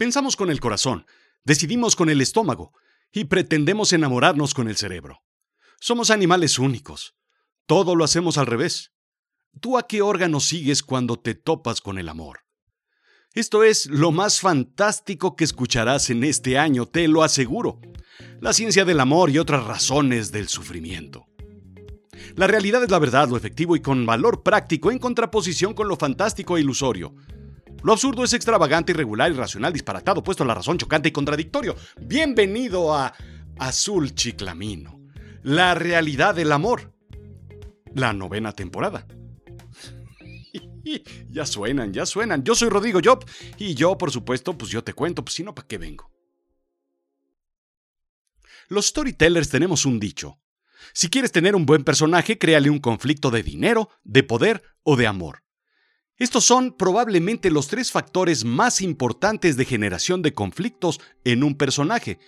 Pensamos con el corazón, decidimos con el estómago y pretendemos enamorarnos con el cerebro. Somos animales únicos. Todo lo hacemos al revés. ¿Tú a qué órgano sigues cuando te topas con el amor? Esto es lo más fantástico que escucharás en este año, te lo aseguro. La ciencia del amor y otras razones del sufrimiento. La realidad es la verdad, lo efectivo y con valor práctico en contraposición con lo fantástico e ilusorio. Lo absurdo es extravagante, irregular, irracional, disparatado, puesto a la razón, chocante y contradictorio. Bienvenido a Azul Chiclamino, la realidad del amor. La novena temporada. ya suenan, ya suenan. Yo soy Rodrigo Job y yo, por supuesto, pues yo te cuento, pues si no, ¿para qué vengo? Los storytellers tenemos un dicho. Si quieres tener un buen personaje, créale un conflicto de dinero, de poder o de amor. Estos son probablemente los tres factores más importantes de generación de conflictos en un personaje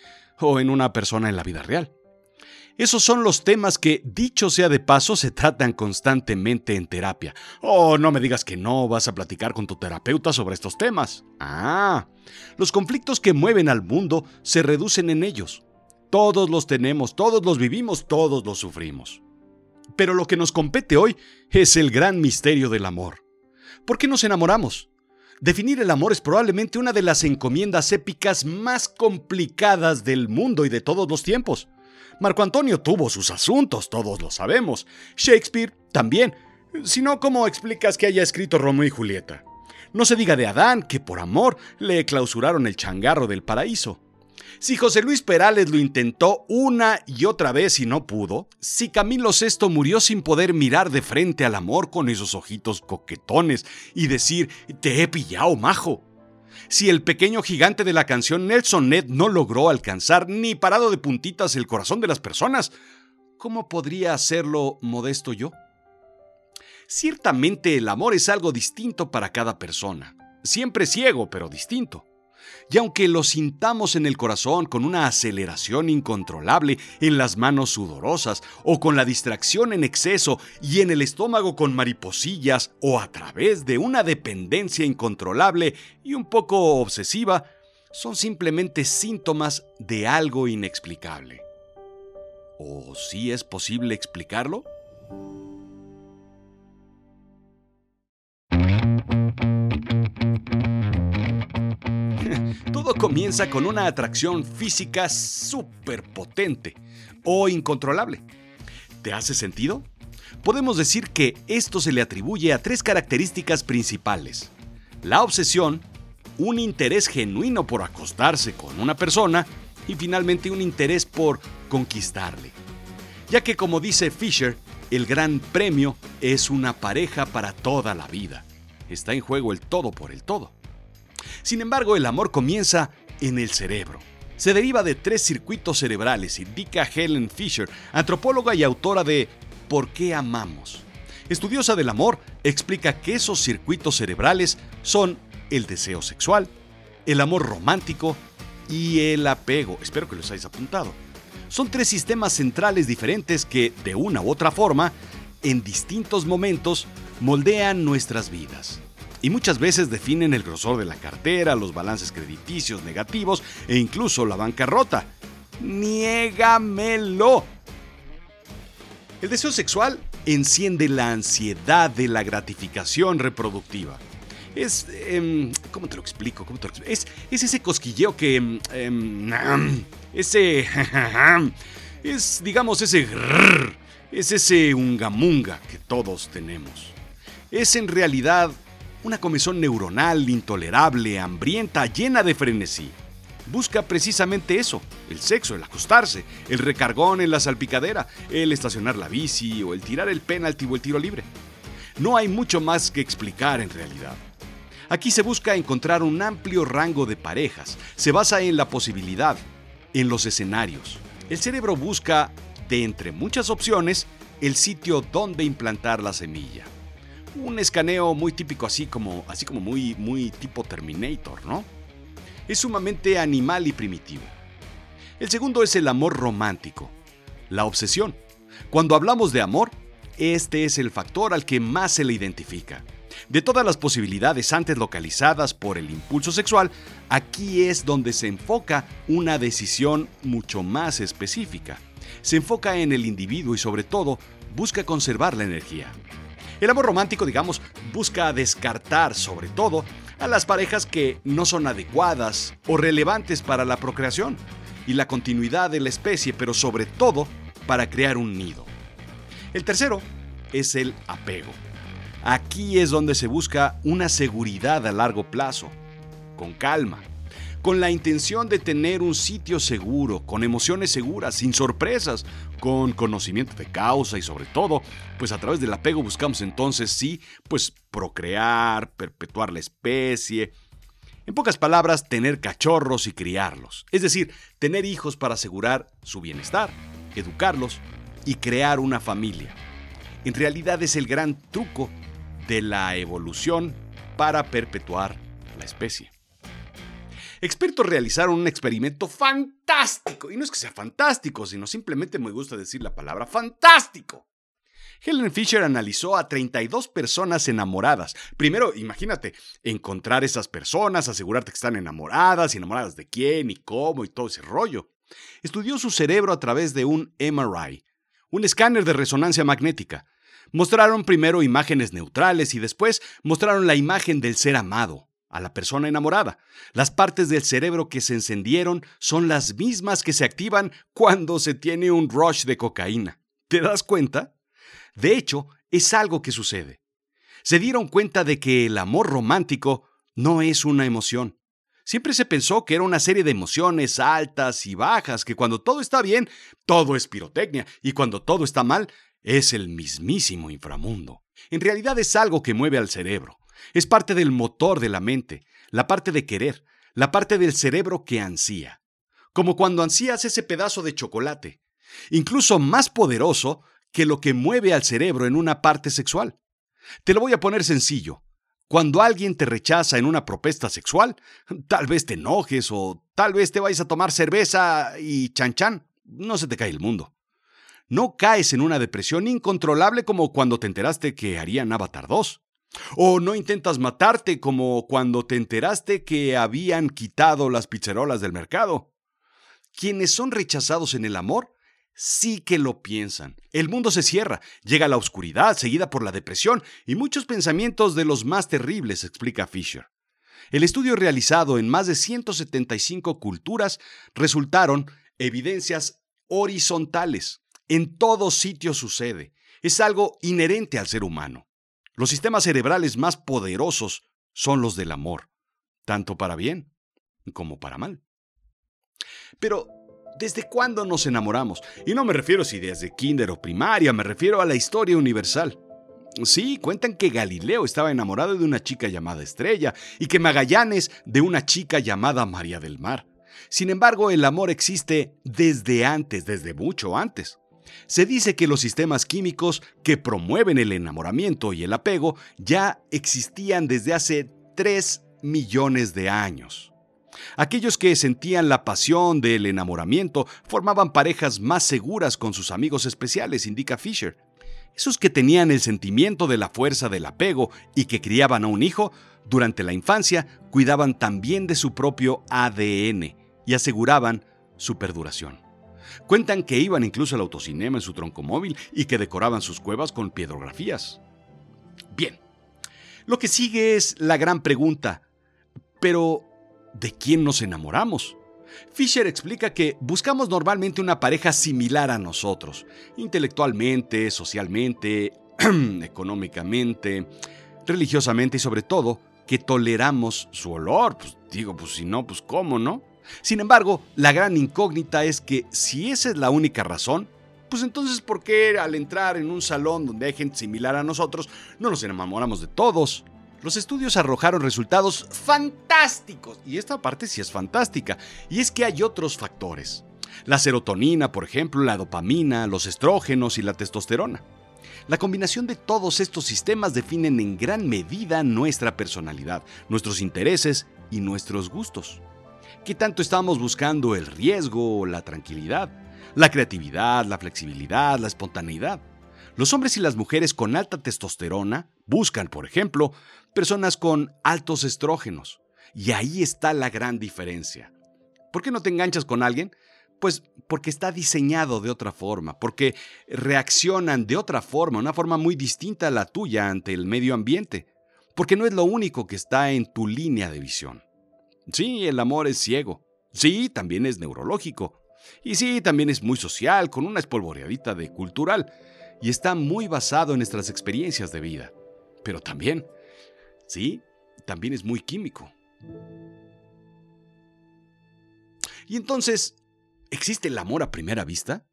o en una persona en la vida real. Esos son los temas que, dicho sea de paso, se tratan constantemente en terapia. Oh, no me digas que no vas a platicar con tu terapeuta sobre estos temas. Ah, los conflictos que mueven al mundo se reducen en ellos. Todos los tenemos, todos los vivimos, todos los sufrimos. Pero lo que nos compete hoy es el gran misterio del amor. ¿Por qué nos enamoramos? Definir el amor es probablemente una de las encomiendas épicas más complicadas del mundo y de todos los tiempos. Marco Antonio tuvo sus asuntos, todos lo sabemos. Shakespeare también. Si no, ¿cómo explicas que haya escrito Romeo y Julieta? No se diga de Adán, que por amor le clausuraron el changarro del paraíso. Si José Luis Perales lo intentó una y otra vez y no pudo, si Camilo VI murió sin poder mirar de frente al amor con esos ojitos coquetones y decir, te he pillado, majo. Si el pequeño gigante de la canción Nelson Ned no logró alcanzar ni parado de puntitas el corazón de las personas, ¿cómo podría hacerlo modesto yo? Ciertamente el amor es algo distinto para cada persona, siempre ciego, pero distinto. Y aunque lo sintamos en el corazón con una aceleración incontrolable, en las manos sudorosas, o con la distracción en exceso y en el estómago con mariposillas, o a través de una dependencia incontrolable y un poco obsesiva, son simplemente síntomas de algo inexplicable. ¿O sí es posible explicarlo? Todo comienza con una atracción física súper potente o incontrolable. ¿Te hace sentido? Podemos decir que esto se le atribuye a tres características principales. La obsesión, un interés genuino por acostarse con una persona y finalmente un interés por conquistarle. Ya que como dice Fisher, el gran premio es una pareja para toda la vida. Está en juego el todo por el todo. Sin embargo, el amor comienza en el cerebro. Se deriva de tres circuitos cerebrales, indica Helen Fisher, antropóloga y autora de ¿Por qué amamos? Estudiosa del amor, explica que esos circuitos cerebrales son el deseo sexual, el amor romántico y el apego. Espero que los hayáis apuntado. Son tres sistemas centrales diferentes que, de una u otra forma, en distintos momentos, moldean nuestras vidas y muchas veces definen el grosor de la cartera, los balances crediticios negativos e incluso la bancarrota. ¡Niégamelo! El deseo sexual enciende la ansiedad de la gratificación reproductiva. Es. Em, ¿Cómo te lo explico? Es, ese cosquilleo que. Em, em, ese. es, digamos, ese. es ese ungamunga que todos tenemos. Es en realidad una comezón neuronal, intolerable, hambrienta, llena de frenesí. Busca precisamente eso, el sexo, el acostarse, el recargón en la salpicadera, el estacionar la bici o el tirar el penalti o el tiro libre. No hay mucho más que explicar en realidad. Aquí se busca encontrar un amplio rango de parejas, se basa en la posibilidad, en los escenarios. El cerebro busca, de entre muchas opciones, el sitio donde implantar la semilla un escaneo muy típico, así como, así como muy, muy tipo Terminator, ¿no? Es sumamente animal y primitivo. El segundo es el amor romántico, la obsesión. Cuando hablamos de amor, este es el factor al que más se le identifica. De todas las posibilidades antes localizadas por el impulso sexual, aquí es donde se enfoca una decisión mucho más específica. Se enfoca en el individuo y sobre todo busca conservar la energía. El amor romántico, digamos, busca descartar sobre todo a las parejas que no son adecuadas o relevantes para la procreación y la continuidad de la especie, pero sobre todo para crear un nido. El tercero es el apego. Aquí es donde se busca una seguridad a largo plazo, con calma, con la intención de tener un sitio seguro, con emociones seguras, sin sorpresas, con conocimiento de causa y sobre todo, pues a través del apego buscamos entonces sí, pues procrear, perpetuar la especie, en pocas palabras, tener cachorros y criarlos, es decir, tener hijos para asegurar su bienestar, educarlos y crear una familia. En realidad es el gran truco de la evolución para perpetuar la especie. Expertos realizaron un experimento fantástico. Y no es que sea fantástico, sino simplemente me gusta decir la palabra fantástico. Helen Fisher analizó a 32 personas enamoradas. Primero, imagínate, encontrar esas personas, asegurarte que están enamoradas, y enamoradas de quién y cómo y todo ese rollo. Estudió su cerebro a través de un MRI, un escáner de resonancia magnética. Mostraron primero imágenes neutrales y después mostraron la imagen del ser amado, a la persona enamorada. Las partes del cerebro que se encendieron son las mismas que se activan cuando se tiene un rush de cocaína. ¿Te das cuenta? De hecho, es algo que sucede. Se dieron cuenta de que el amor romántico no es una emoción. Siempre se pensó que era una serie de emociones altas y bajas, que cuando todo está bien, todo es pirotecnia, y cuando todo está mal, es el mismísimo inframundo. En realidad es algo que mueve al cerebro. Es parte del motor de la mente, la parte de querer, la parte del cerebro que ansía. Como cuando ansías ese pedazo de chocolate. Incluso más poderoso que lo que mueve al cerebro en una parte sexual. Te lo voy a poner sencillo. Cuando alguien te rechaza en una propuesta sexual, tal vez te enojes o tal vez te vayas a tomar cerveza y chan chan, no se te cae el mundo. No caes en una depresión incontrolable como cuando te enteraste que harían Avatar 2. O no intentas matarte como cuando te enteraste que habían quitado las pizzerolas del mercado. Quienes son rechazados en el amor sí que lo piensan. El mundo se cierra, llega la oscuridad seguida por la depresión y muchos pensamientos de los más terribles, explica Fisher. El estudio realizado en más de 175 culturas resultaron evidencias horizontales. En todo sitio sucede. Es algo inherente al ser humano. Los sistemas cerebrales más poderosos son los del amor, tanto para bien como para mal. Pero ¿Desde cuándo nos enamoramos? Y no me refiero si desde kinder o primaria, me refiero a la historia universal. Sí, cuentan que Galileo estaba enamorado de una chica llamada Estrella y que Magallanes de una chica llamada María del Mar. Sin embargo, el amor existe desde antes, desde mucho antes. Se dice que los sistemas químicos que promueven el enamoramiento y el apego ya existían desde hace 3 millones de años. Aquellos que sentían la pasión del enamoramiento formaban parejas más seguras con sus amigos especiales, indica Fisher. Esos que tenían el sentimiento de la fuerza del apego y que criaban a un hijo, durante la infancia cuidaban también de su propio ADN y aseguraban su perduración. Cuentan que iban incluso al autocinema en su troncomóvil y que decoraban sus cuevas con piedrografías. Bien, lo que sigue es la gran pregunta, pero de quién nos enamoramos. Fisher explica que buscamos normalmente una pareja similar a nosotros, intelectualmente, socialmente, económicamente, religiosamente y sobre todo que toleramos su olor. Pues digo, pues si no, pues cómo, ¿no? Sin embargo, la gran incógnita es que si esa es la única razón, pues entonces ¿por qué al entrar en un salón donde hay gente similar a nosotros no nos enamoramos de todos? Los estudios arrojaron resultados fantásticos, y esta parte sí es fantástica, y es que hay otros factores. La serotonina, por ejemplo, la dopamina, los estrógenos y la testosterona. La combinación de todos estos sistemas definen en gran medida nuestra personalidad, nuestros intereses y nuestros gustos. ¿Qué tanto estamos buscando el riesgo, la tranquilidad, la creatividad, la flexibilidad, la espontaneidad? Los hombres y las mujeres con alta testosterona Buscan, por ejemplo, personas con altos estrógenos. Y ahí está la gran diferencia. ¿Por qué no te enganchas con alguien? Pues porque está diseñado de otra forma, porque reaccionan de otra forma, una forma muy distinta a la tuya ante el medio ambiente, porque no es lo único que está en tu línea de visión. Sí, el amor es ciego. Sí, también es neurológico. Y sí, también es muy social, con una espolvoreadita de cultural. Y está muy basado en nuestras experiencias de vida. Pero también, sí, también es muy químico. Y entonces, ¿existe el amor a primera vista?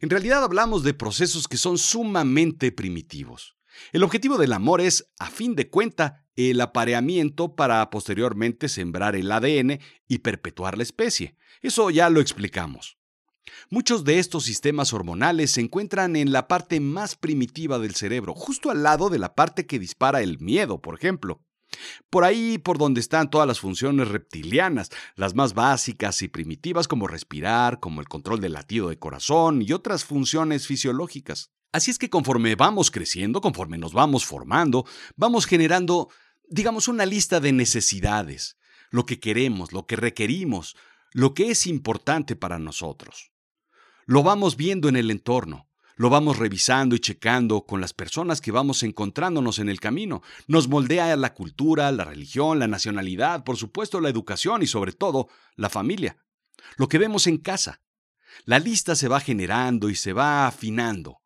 En realidad hablamos de procesos que son sumamente primitivos. El objetivo del amor es, a fin de cuenta, el apareamiento para posteriormente sembrar el ADN y perpetuar la especie. Eso ya lo explicamos. Muchos de estos sistemas hormonales se encuentran en la parte más primitiva del cerebro, justo al lado de la parte que dispara el miedo, por ejemplo. Por ahí por donde están todas las funciones reptilianas, las más básicas y primitivas como respirar, como el control del latido de corazón y otras funciones fisiológicas. Así es que conforme vamos creciendo, conforme nos vamos formando, vamos generando, digamos, una lista de necesidades, lo que queremos, lo que requerimos, lo que es importante para nosotros. Lo vamos viendo en el entorno, lo vamos revisando y checando con las personas que vamos encontrándonos en el camino. Nos moldea la cultura, la religión, la nacionalidad, por supuesto la educación y sobre todo la familia. Lo que vemos en casa. La lista se va generando y se va afinando.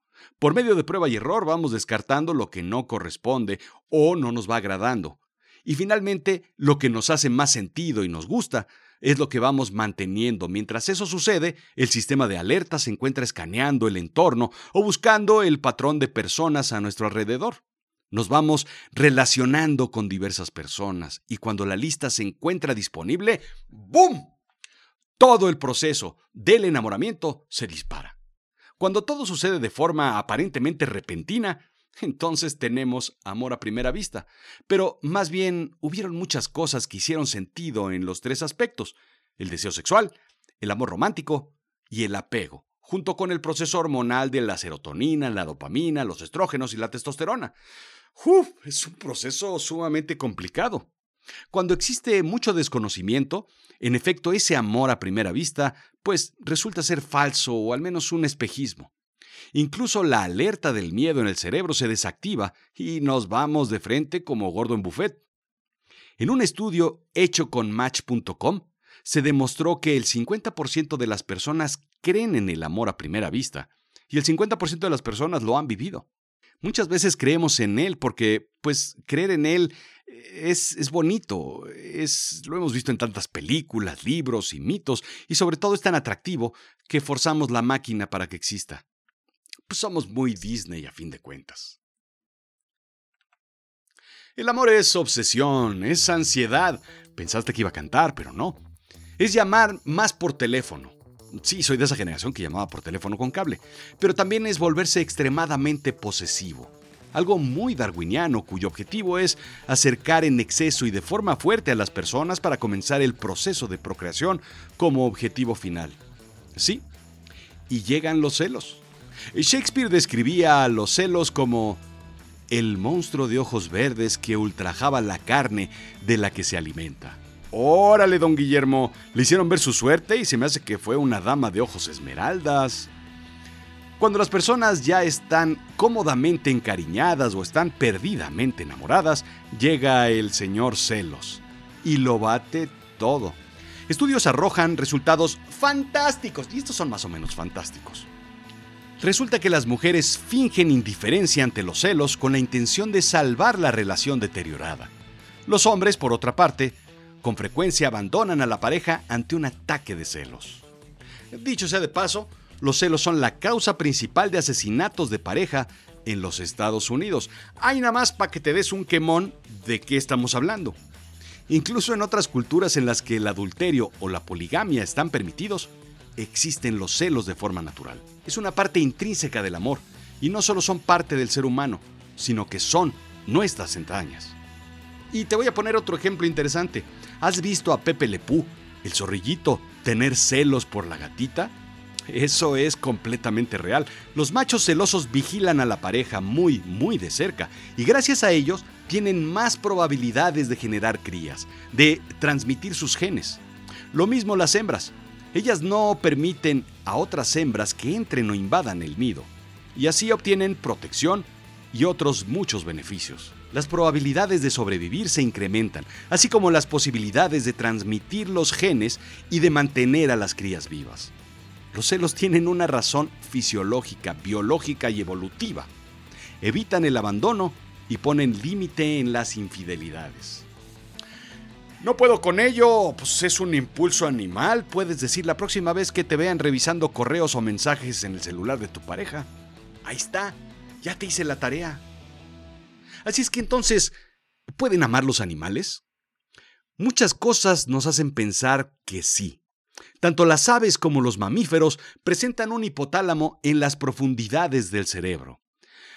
Por medio de prueba y error vamos descartando lo que no corresponde o no nos va agradando. Y finalmente, lo que nos hace más sentido y nos gusta es lo que vamos manteniendo. Mientras eso sucede, el sistema de alerta se encuentra escaneando el entorno o buscando el patrón de personas a nuestro alrededor. Nos vamos relacionando con diversas personas y cuando la lista se encuentra disponible, ¡boom! Todo el proceso del enamoramiento se dispara. Cuando todo sucede de forma aparentemente repentina, entonces tenemos amor a primera vista. Pero más bien hubieron muchas cosas que hicieron sentido en los tres aspectos. El deseo sexual, el amor romántico y el apego, junto con el proceso hormonal de la serotonina, la dopamina, los estrógenos y la testosterona. Uf, es un proceso sumamente complicado. Cuando existe mucho desconocimiento, en efecto ese amor a primera vista, pues resulta ser falso o al menos un espejismo. Incluso la alerta del miedo en el cerebro se desactiva y nos vamos de frente como gordo en buffet. En un estudio hecho con Match.com, se demostró que el 50% de las personas creen en el amor a primera vista y el 50% de las personas lo han vivido. Muchas veces creemos en él porque, pues, creer en él es, es, bonito, es, lo hemos visto en tantas películas, libros y mitos, y sobre todo es tan atractivo que forzamos la máquina para que exista. Pues somos muy Disney a fin de cuentas. El amor es obsesión, es ansiedad. Pensaste que iba a cantar, pero no. Es llamar más por teléfono. Sí, soy de esa generación que llamaba por teléfono con cable, pero también es volverse extremadamente posesivo algo muy darwiniano cuyo objetivo es acercar en exceso y de forma fuerte a las personas para comenzar el proceso de procreación como objetivo final. Sí, y llegan los celos. Shakespeare describía a los celos como el monstruo de ojos verdes que ultrajaba la carne de la que se alimenta. Órale, don Guillermo, le hicieron ver su suerte y se me hace que fue una dama de ojos esmeraldas. Cuando las personas ya están cómodamente encariñadas o están perdidamente enamoradas, llega el señor celos y lo bate todo. Estudios arrojan resultados fantásticos, y estos son más o menos fantásticos. Resulta que las mujeres fingen indiferencia ante los celos con la intención de salvar la relación deteriorada. Los hombres, por otra parte, con frecuencia abandonan a la pareja ante un ataque de celos. Dicho sea de paso, los celos son la causa principal de asesinatos de pareja en los Estados Unidos. Hay nada más para que te des un quemón de qué estamos hablando. Incluso en otras culturas en las que el adulterio o la poligamia están permitidos, existen los celos de forma natural. Es una parte intrínseca del amor y no solo son parte del ser humano, sino que son nuestras entrañas. Y te voy a poner otro ejemplo interesante. ¿Has visto a Pepe Lepú, el zorrillito, tener celos por la gatita? Eso es completamente real. Los machos celosos vigilan a la pareja muy, muy de cerca y gracias a ellos tienen más probabilidades de generar crías, de transmitir sus genes. Lo mismo las hembras. Ellas no permiten a otras hembras que entren o invadan el nido y así obtienen protección y otros muchos beneficios. Las probabilidades de sobrevivir se incrementan, así como las posibilidades de transmitir los genes y de mantener a las crías vivas. Los celos tienen una razón fisiológica, biológica y evolutiva. Evitan el abandono y ponen límite en las infidelidades. No puedo con ello, pues es un impulso animal, puedes decir la próxima vez que te vean revisando correos o mensajes en el celular de tu pareja. Ahí está, ya te hice la tarea. Así es que entonces, ¿pueden amar los animales? Muchas cosas nos hacen pensar que sí, tanto las aves como los mamíferos presentan un hipotálamo en las profundidades del cerebro.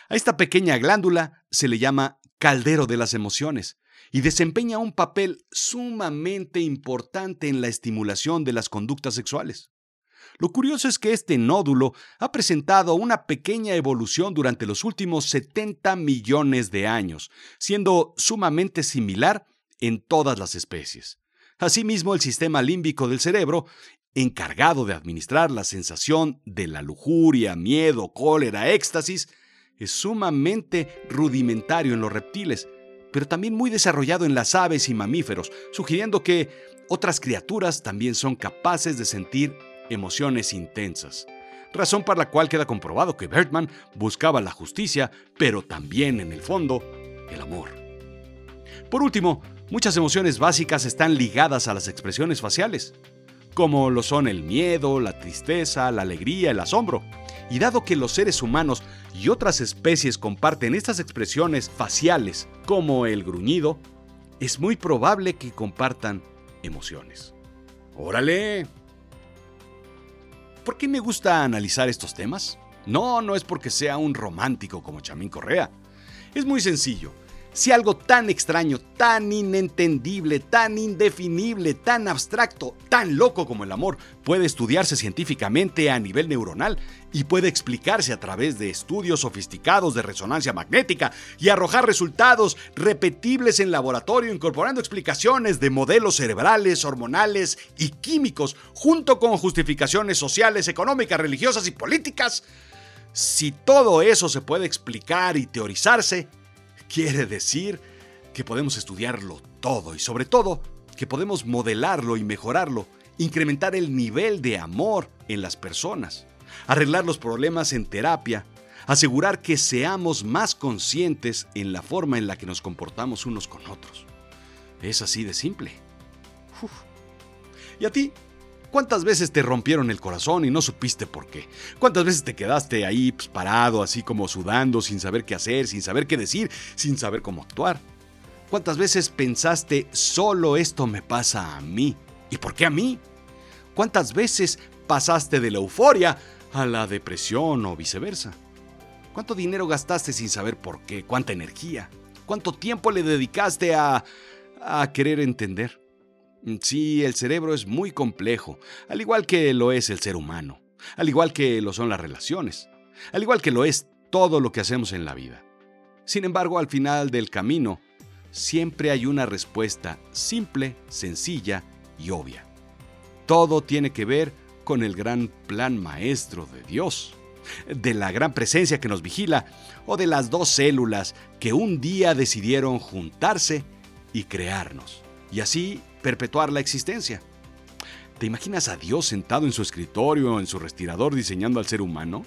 A esta pequeña glándula se le llama caldero de las emociones y desempeña un papel sumamente importante en la estimulación de las conductas sexuales. Lo curioso es que este nódulo ha presentado una pequeña evolución durante los últimos 70 millones de años, siendo sumamente similar en todas las especies. Asimismo, el sistema límbico del cerebro, encargado de administrar la sensación de la lujuria, miedo, cólera, éxtasis, es sumamente rudimentario en los reptiles, pero también muy desarrollado en las aves y mamíferos, sugiriendo que otras criaturas también son capaces de sentir emociones intensas. Razón por la cual queda comprobado que Bertman buscaba la justicia, pero también en el fondo, el amor. Por último, Muchas emociones básicas están ligadas a las expresiones faciales, como lo son el miedo, la tristeza, la alegría, el asombro. Y dado que los seres humanos y otras especies comparten estas expresiones faciales, como el gruñido, es muy probable que compartan emociones. ¡Órale! ¿Por qué me gusta analizar estos temas? No, no es porque sea un romántico como Chamín Correa. Es muy sencillo. Si algo tan extraño, tan inentendible, tan indefinible, tan abstracto, tan loco como el amor puede estudiarse científicamente a nivel neuronal y puede explicarse a través de estudios sofisticados de resonancia magnética y arrojar resultados repetibles en laboratorio incorporando explicaciones de modelos cerebrales, hormonales y químicos junto con justificaciones sociales, económicas, religiosas y políticas, si todo eso se puede explicar y teorizarse, Quiere decir que podemos estudiarlo todo y sobre todo que podemos modelarlo y mejorarlo, incrementar el nivel de amor en las personas, arreglar los problemas en terapia, asegurar que seamos más conscientes en la forma en la que nos comportamos unos con otros. Es así de simple. ¿Y a ti? ¿Cuántas veces te rompieron el corazón y no supiste por qué? ¿Cuántas veces te quedaste ahí pues, parado, así como sudando, sin saber qué hacer, sin saber qué decir, sin saber cómo actuar? ¿Cuántas veces pensaste, solo esto me pasa a mí? ¿Y por qué a mí? ¿Cuántas veces pasaste de la euforia a la depresión o viceversa? ¿Cuánto dinero gastaste sin saber por qué? ¿Cuánta energía? ¿Cuánto tiempo le dedicaste a, a querer entender? Sí, el cerebro es muy complejo, al igual que lo es el ser humano, al igual que lo son las relaciones, al igual que lo es todo lo que hacemos en la vida. Sin embargo, al final del camino, siempre hay una respuesta simple, sencilla y obvia. Todo tiene que ver con el gran plan maestro de Dios, de la gran presencia que nos vigila o de las dos células que un día decidieron juntarse y crearnos. Y así perpetuar la existencia. ¿Te imaginas a Dios sentado en su escritorio o en su respirador diseñando al ser humano?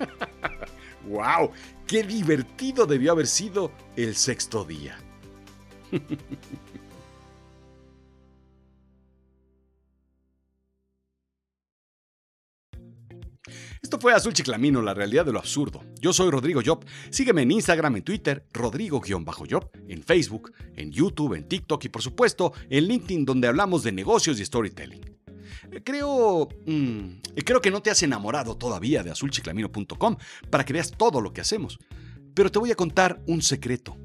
¡Wow! ¡Qué divertido debió haber sido el sexto día! Esto fue Azul Chiclamino, la realidad de lo absurdo. Yo soy Rodrigo Job. Sígueme en Instagram, en Twitter, Rodrigo-Job, en Facebook, en YouTube, en TikTok y por supuesto en LinkedIn donde hablamos de negocios y storytelling. Creo, mm, creo que no te has enamorado todavía de azulchiclamino.com para que veas todo lo que hacemos. Pero te voy a contar un secreto.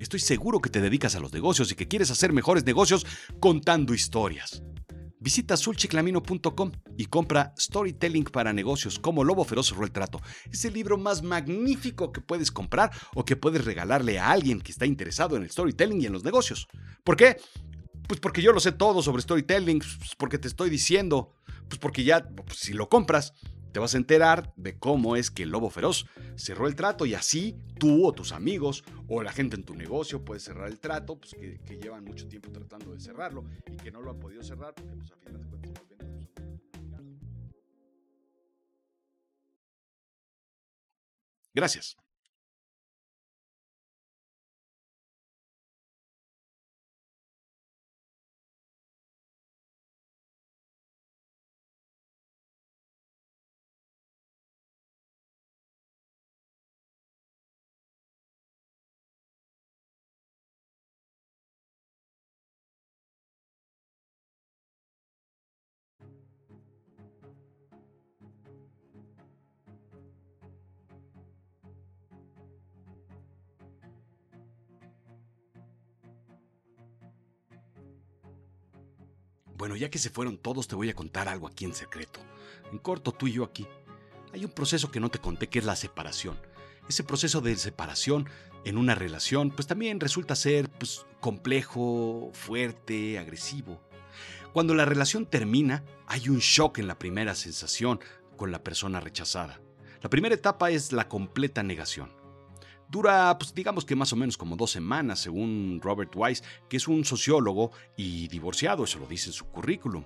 Estoy seguro que te dedicas a los negocios y que quieres hacer mejores negocios contando historias. Visita azulchiclamino.com y compra Storytelling para negocios como Lobo Feroz cerró el trato. Es el libro más magnífico que puedes comprar o que puedes regalarle a alguien que está interesado en el storytelling y en los negocios. ¿Por qué? Pues porque yo lo sé todo sobre storytelling, pues porque te estoy diciendo, pues porque ya, pues si lo compras, te vas a enterar de cómo es que el lobo feroz cerró el trato y así tú o tus amigos o la gente en tu negocio puede cerrar el trato, pues que, llevan mucho tiempo tratando de cerrarlo y que no lo han podido cerrar porque pues final de cuentas ventas Gracias. Bueno, ya que se fueron todos, te voy a contar algo aquí en secreto. En corto, tú y yo aquí. Hay un proceso que no te conté que es la separación. Ese proceso de separación en una relación, pues también resulta ser pues, complejo, fuerte, agresivo. Cuando la relación termina, hay un shock en la primera sensación con la persona rechazada. La primera etapa es la completa negación. Dura, pues digamos que más o menos como dos semanas, según Robert Weiss, que es un sociólogo y divorciado, eso lo dice en su currículum.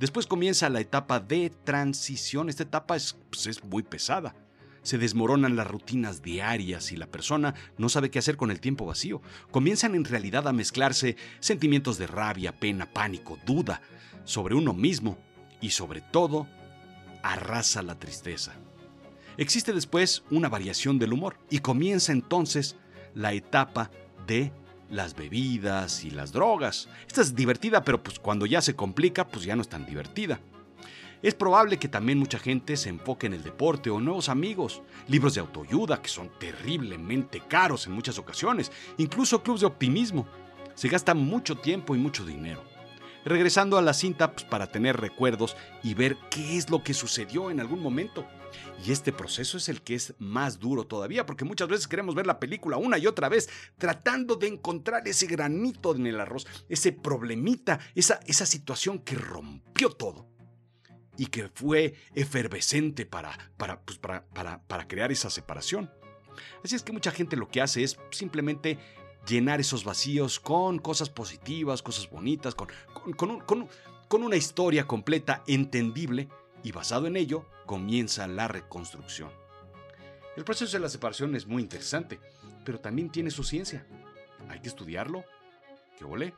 Después comienza la etapa de transición. Esta etapa es, pues, es muy pesada. Se desmoronan las rutinas diarias y la persona no sabe qué hacer con el tiempo vacío. Comienzan en realidad a mezclarse sentimientos de rabia, pena, pánico, duda sobre uno mismo y sobre todo arrasa la tristeza. Existe después una variación del humor y comienza entonces la etapa de las bebidas y las drogas. Esta es divertida, pero pues cuando ya se complica, pues ya no es tan divertida. Es probable que también mucha gente se enfoque en el deporte o nuevos amigos, libros de autoayuda que son terriblemente caros en muchas ocasiones, incluso clubes de optimismo. Se gasta mucho tiempo y mucho dinero. Regresando a la cinta pues, para tener recuerdos y ver qué es lo que sucedió en algún momento. Y este proceso es el que es más duro todavía, porque muchas veces queremos ver la película una y otra vez, tratando de encontrar ese granito en el arroz, ese problemita, esa, esa situación que rompió todo y que fue efervescente para, para, pues para, para, crear esa separación. Así es que mucha gente lo que hace es simplemente llenar esos vacíos con cosas positivas, cosas bonitas, con, con, con una historia completa, entendible, y basado en ello comienza la reconstrucción. El proceso de la separación es muy interesante, pero también tiene su ciencia. Hay que estudiarlo. ¿Qué volé?